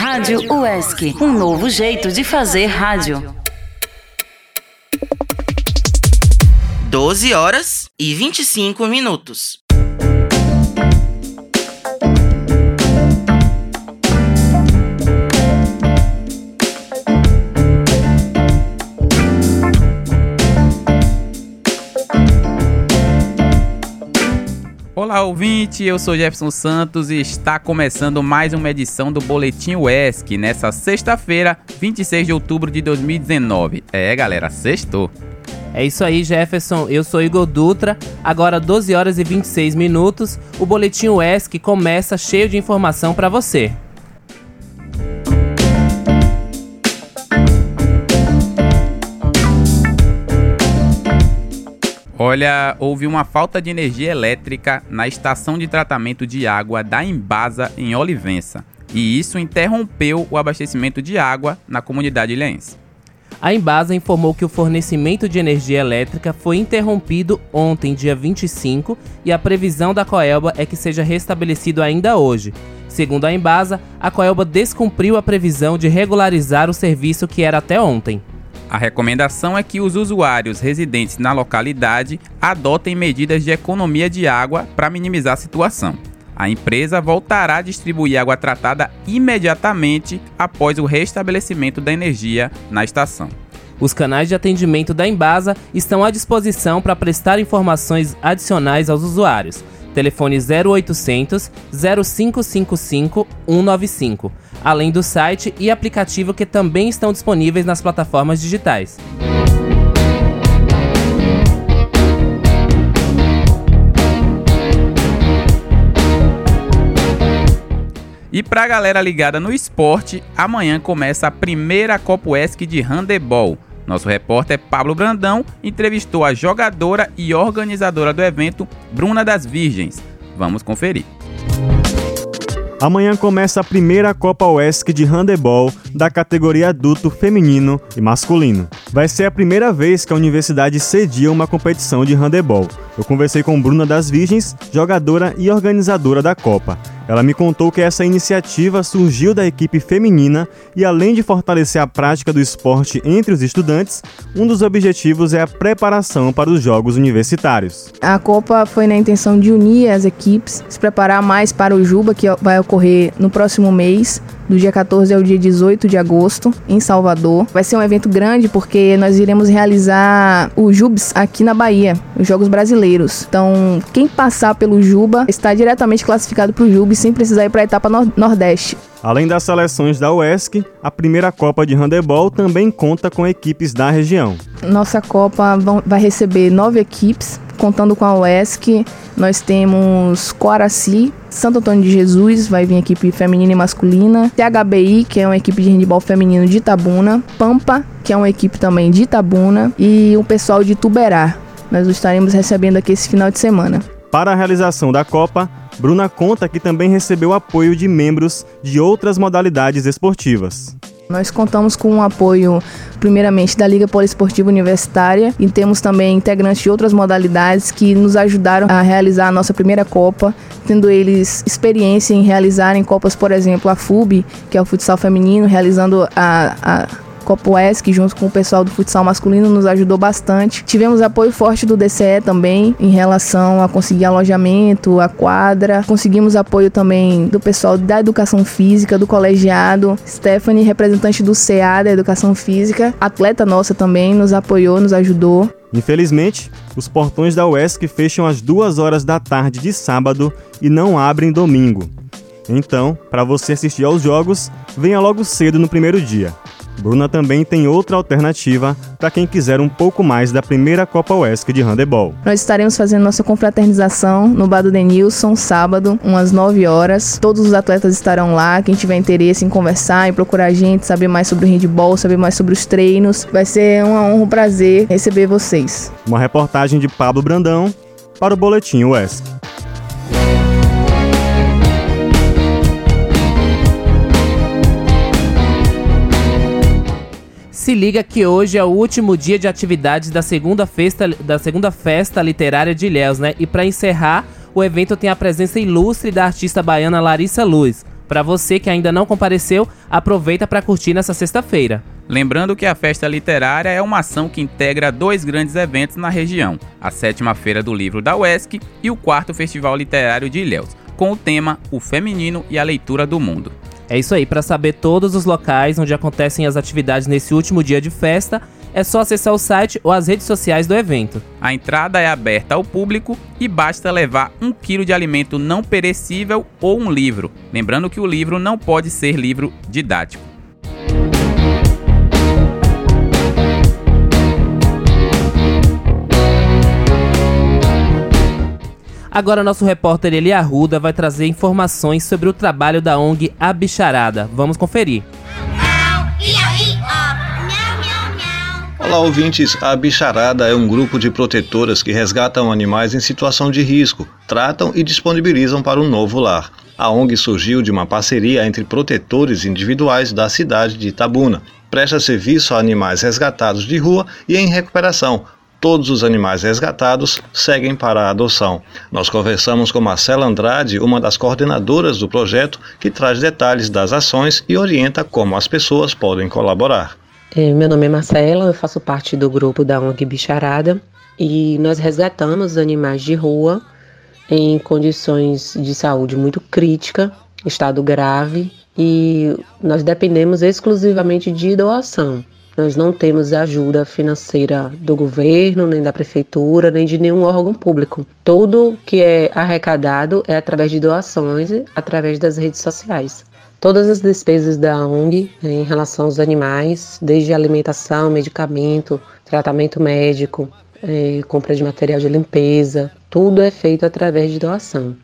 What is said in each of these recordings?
Rádio UESC, um novo jeito de fazer rádio. 12 horas e 25 minutos. Olá, ouvinte, eu sou Jefferson Santos e está começando mais uma edição do Boletim UESC nessa sexta-feira, 26 de outubro de 2019. É, galera, sextou. É isso aí, Jefferson. Eu sou Igor Dutra. Agora 12 horas e 26 minutos. O Boletim UESC começa cheio de informação para você. Olha, houve uma falta de energia elétrica na estação de tratamento de água da Embasa em Olivença, e isso interrompeu o abastecimento de água na comunidade ilhense. A Embasa informou que o fornecimento de energia elétrica foi interrompido ontem, dia 25, e a previsão da Coelba é que seja restabelecido ainda hoje. Segundo a Embasa, a Coelba descumpriu a previsão de regularizar o serviço que era até ontem. A recomendação é que os usuários residentes na localidade adotem medidas de economia de água para minimizar a situação. A empresa voltará a distribuir água tratada imediatamente após o restabelecimento da energia na estação. Os canais de atendimento da Embasa estão à disposição para prestar informações adicionais aos usuários. Telefone 0800 0555 195 além do site e aplicativo que também estão disponíveis nas plataformas digitais. E para a galera ligada no esporte, amanhã começa a primeira Copa UESC de handebol. Nosso repórter Pablo Brandão entrevistou a jogadora e organizadora do evento, Bruna das Virgens. Vamos conferir. Amanhã começa a primeira Copa UESC de handebol da categoria adulto feminino e masculino. Vai ser a primeira vez que a universidade cedia uma competição de handebol. Eu conversei com Bruna das Virgens, jogadora e organizadora da Copa. Ela me contou que essa iniciativa surgiu da equipe feminina e, além de fortalecer a prática do esporte entre os estudantes, um dos objetivos é a preparação para os Jogos Universitários. A Copa foi na intenção de unir as equipes, se preparar mais para o Juba, que vai ocorrer no próximo mês do dia 14 ao dia 18 de agosto, em Salvador. Vai ser um evento grande porque nós iremos realizar o JUBS aqui na Bahia, os Jogos Brasileiros. Então, quem passar pelo Juba está diretamente classificado para o JUBS sem precisar ir para a etapa Nordeste. Além das seleções da UESC, a primeira Copa de Handebol também conta com equipes da região. Nossa Copa vai receber nove equipes, contando com a UESC. Nós temos Coaraci, Santo Antônio de Jesus, vai vir equipe feminina e masculina. THBI, que é uma equipe de handebol feminino de Itabuna. Pampa, que é uma equipe também de Itabuna. E o pessoal de Tuberá. Nós estaremos recebendo aqui esse final de semana. Para a realização da Copa, Bruna conta que também recebeu apoio de membros de outras modalidades esportivas. Nós contamos com o apoio, primeiramente, da Liga Poliesportiva Universitária e temos também integrantes de outras modalidades que nos ajudaram a realizar a nossa primeira Copa, tendo eles experiência em realizarem Copas, por exemplo, a FUB, que é o futsal feminino, realizando a, a Copoesc, junto com o pessoal do futsal masculino, nos ajudou bastante. Tivemos apoio forte do DCE também em relação a conseguir alojamento, a quadra. Conseguimos apoio também do pessoal da educação física, do colegiado. Stephanie, representante do CA da educação física, atleta nossa também, nos apoiou, nos ajudou. Infelizmente, os portões da UESC fecham às duas horas da tarde de sábado e não abrem domingo. Então, para você assistir aos jogos, venha logo cedo no primeiro dia. Bruna também tem outra alternativa para quem quiser um pouco mais da primeira Copa UESC de handebol. Nós estaremos fazendo nossa confraternização no Bar do Denilson, sábado, umas 9 horas. Todos os atletas estarão lá. Quem tiver interesse em conversar, em procurar a gente, saber mais sobre o handebol, saber mais sobre os treinos, vai ser uma honra, um prazer receber vocês. Uma reportagem de Pablo Brandão para o Boletim UESC. Se liga que hoje é o último dia de atividades da segunda festa, da segunda festa literária de Ilhéus, né? E para encerrar, o evento tem a presença ilustre da artista baiana Larissa Luz. Para você que ainda não compareceu, aproveita para curtir nessa sexta-feira. Lembrando que a festa literária é uma ação que integra dois grandes eventos na região: a sétima feira do livro da UESC e o quarto Festival Literário de Ilhéus, com o tema O Feminino e a Leitura do Mundo. É isso aí, para saber todos os locais onde acontecem as atividades nesse último dia de festa, é só acessar o site ou as redes sociais do evento. A entrada é aberta ao público e basta levar um quilo de alimento não perecível ou um livro. Lembrando que o livro não pode ser livro didático. Agora nosso repórter Eli Arruda vai trazer informações sobre o trabalho da ONG A Bicharada. Vamos conferir. Olá, ouvintes. A Bicharada é um grupo de protetoras que resgatam animais em situação de risco, tratam e disponibilizam para um novo lar. A ONG surgiu de uma parceria entre protetores individuais da cidade de Itabuna. Presta serviço a animais resgatados de rua e em recuperação, Todos os animais resgatados seguem para a adoção. Nós conversamos com Marcela Andrade, uma das coordenadoras do projeto, que traz detalhes das ações e orienta como as pessoas podem colaborar. É, meu nome é Marcela, eu faço parte do grupo da ONG Bicharada e nós resgatamos animais de rua em condições de saúde muito crítica, estado grave, e nós dependemos exclusivamente de doação. Nós não temos ajuda financeira do governo, nem da prefeitura, nem de nenhum órgão público. Tudo que é arrecadado é através de doações, através das redes sociais. Todas as despesas da ONG né, em relação aos animais, desde alimentação, medicamento, tratamento médico, é, compra de material de limpeza, tudo é feito através de doação.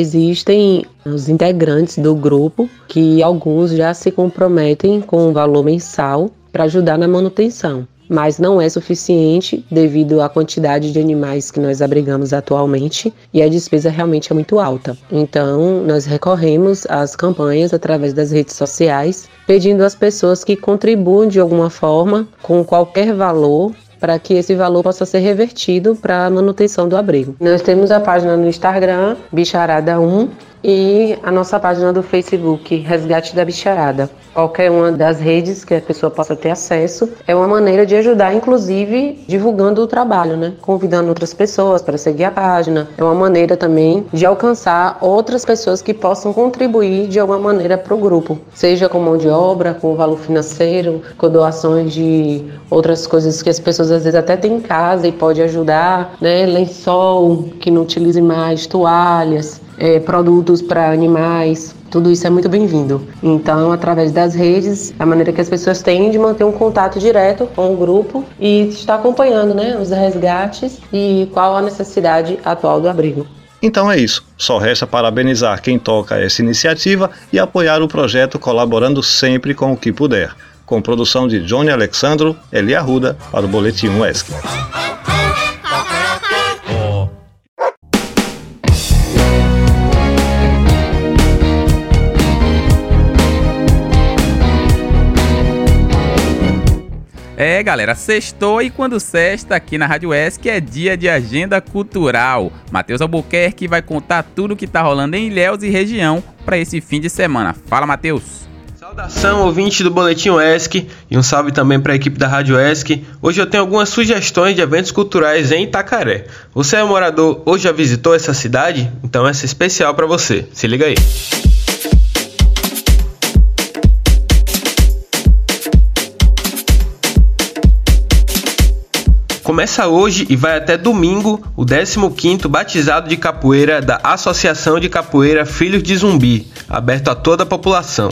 Existem os integrantes do grupo que alguns já se comprometem com um valor mensal para ajudar na manutenção, mas não é suficiente devido à quantidade de animais que nós abrigamos atualmente e a despesa realmente é muito alta. Então, nós recorremos às campanhas através das redes sociais, pedindo às pessoas que contribuam de alguma forma com qualquer valor para que esse valor possa ser revertido para a manutenção do abrigo. Nós temos a página no Instagram, Bicharada1, e a nossa página do Facebook, Resgate da Bicharada. Qualquer uma das redes que a pessoa possa ter acesso é uma maneira de ajudar, inclusive divulgando o trabalho, né? Convidando outras pessoas para seguir a página. É uma maneira também de alcançar outras pessoas que possam contribuir de alguma maneira para o grupo, seja com mão de obra, com valor financeiro, com doações de outras coisas que as pessoas às vezes até têm em casa e pode ajudar, né? Lençol que não utilize mais, toalhas é, produtos para animais, tudo isso é muito bem-vindo. Então, através das redes, a maneira que as pessoas têm de manter um contato direto com o grupo e estar acompanhando né, os resgates e qual a necessidade atual do abrigo. Então é isso. Só resta parabenizar quem toca essa iniciativa e apoiar o projeto colaborando sempre com o que puder. Com produção de Johnny Alexandro, Eli Arruda, para o Boletim UESC. É, galera, sextou e quando sexta aqui na Rádio ESC é dia de agenda cultural. Matheus Albuquerque vai contar tudo o que tá rolando em Ilhéus e região para esse fim de semana. Fala, Matheus. Saudação, ouvinte do Boletim ESC e um salve também para a equipe da Rádio ESC. Hoje eu tenho algumas sugestões de eventos culturais em Itacaré. Você é morador ou já visitou essa cidade? Então essa é especial para você. Se liga aí. Começa hoje e vai até domingo o 15º Batizado de Capoeira da Associação de Capoeira Filhos de Zumbi, aberto a toda a população.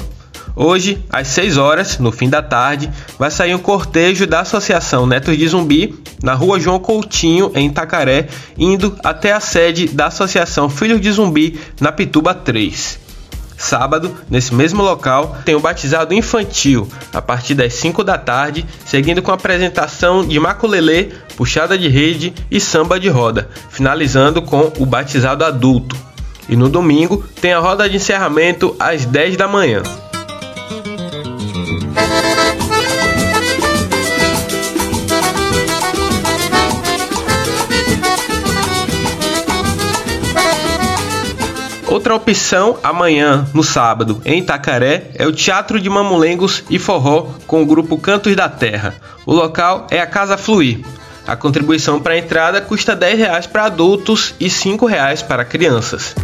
Hoje, às 6 horas, no fim da tarde, vai sair um cortejo da Associação Netos de Zumbi na rua João Coutinho, em Itacaré, indo até a sede da Associação Filhos de Zumbi, na Pituba 3. Sábado, nesse mesmo local, tem o batizado infantil, a partir das 5 da tarde, seguindo com a apresentação de maculelê, puxada de rede e samba de roda, finalizando com o batizado adulto. E no domingo tem a roda de encerramento às 10 da manhã. Outra opção amanhã, no sábado, em Itacaré, é o Teatro de Mamulengos e Forró com o grupo Cantos da Terra. O local é a Casa Fluir. A contribuição para a entrada custa R$ 10 para adultos e R$ 5 para crianças.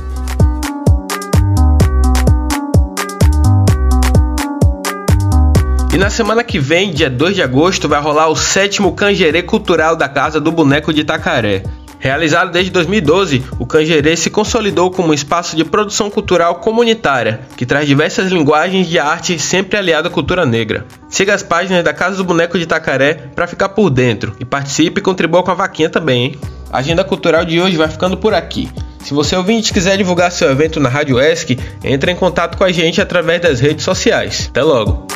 E na semana que vem, dia 2 de agosto, vai rolar o sétimo Canjerê Cultural da Casa do Boneco de Itacaré. Realizado desde 2012, o Canjerê se consolidou como um espaço de produção cultural comunitária, que traz diversas linguagens de arte sempre aliado à cultura negra. Siga as páginas da Casa do Boneco de Itacaré para ficar por dentro e participe e contribua com a vaquinha também, hein? A agenda cultural de hoje vai ficando por aqui. Se você ouvinte quiser divulgar seu evento na Rádio ESC, entre em contato com a gente através das redes sociais. Até logo!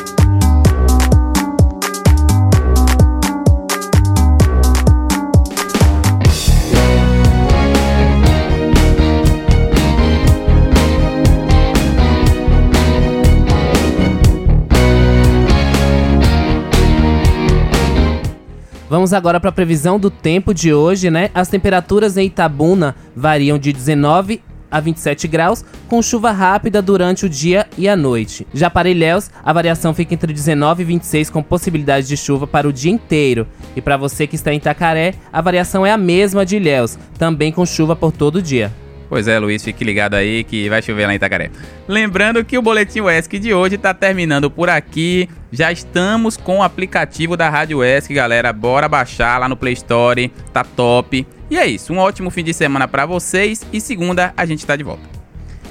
Vamos agora para a previsão do tempo de hoje, né? As temperaturas em Itabuna variam de 19 a 27 graus, com chuva rápida durante o dia e a noite. Já para Ilhéus, a variação fica entre 19 e 26, com possibilidade de chuva para o dia inteiro. E para você que está em Itacaré, a variação é a mesma de Ilhéus, também com chuva por todo o dia. Pois é, Luiz, fique ligado aí que vai chover lá em Itacaré. Lembrando que o Boletim UESC de hoje está terminando por aqui. Já estamos com o aplicativo da Rádio UESC, galera. Bora baixar lá no Play Store, tá top. E é isso, um ótimo fim de semana para vocês e segunda a gente está de volta.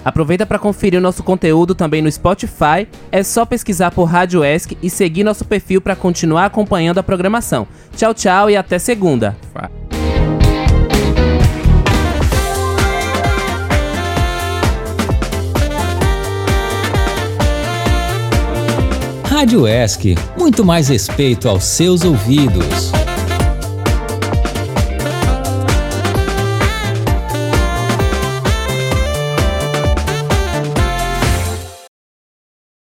Aproveita para conferir o nosso conteúdo também no Spotify. É só pesquisar por Rádio ESC e seguir nosso perfil para continuar acompanhando a programação. Tchau, tchau e até segunda. Rádio ESC, muito mais respeito aos seus ouvidos.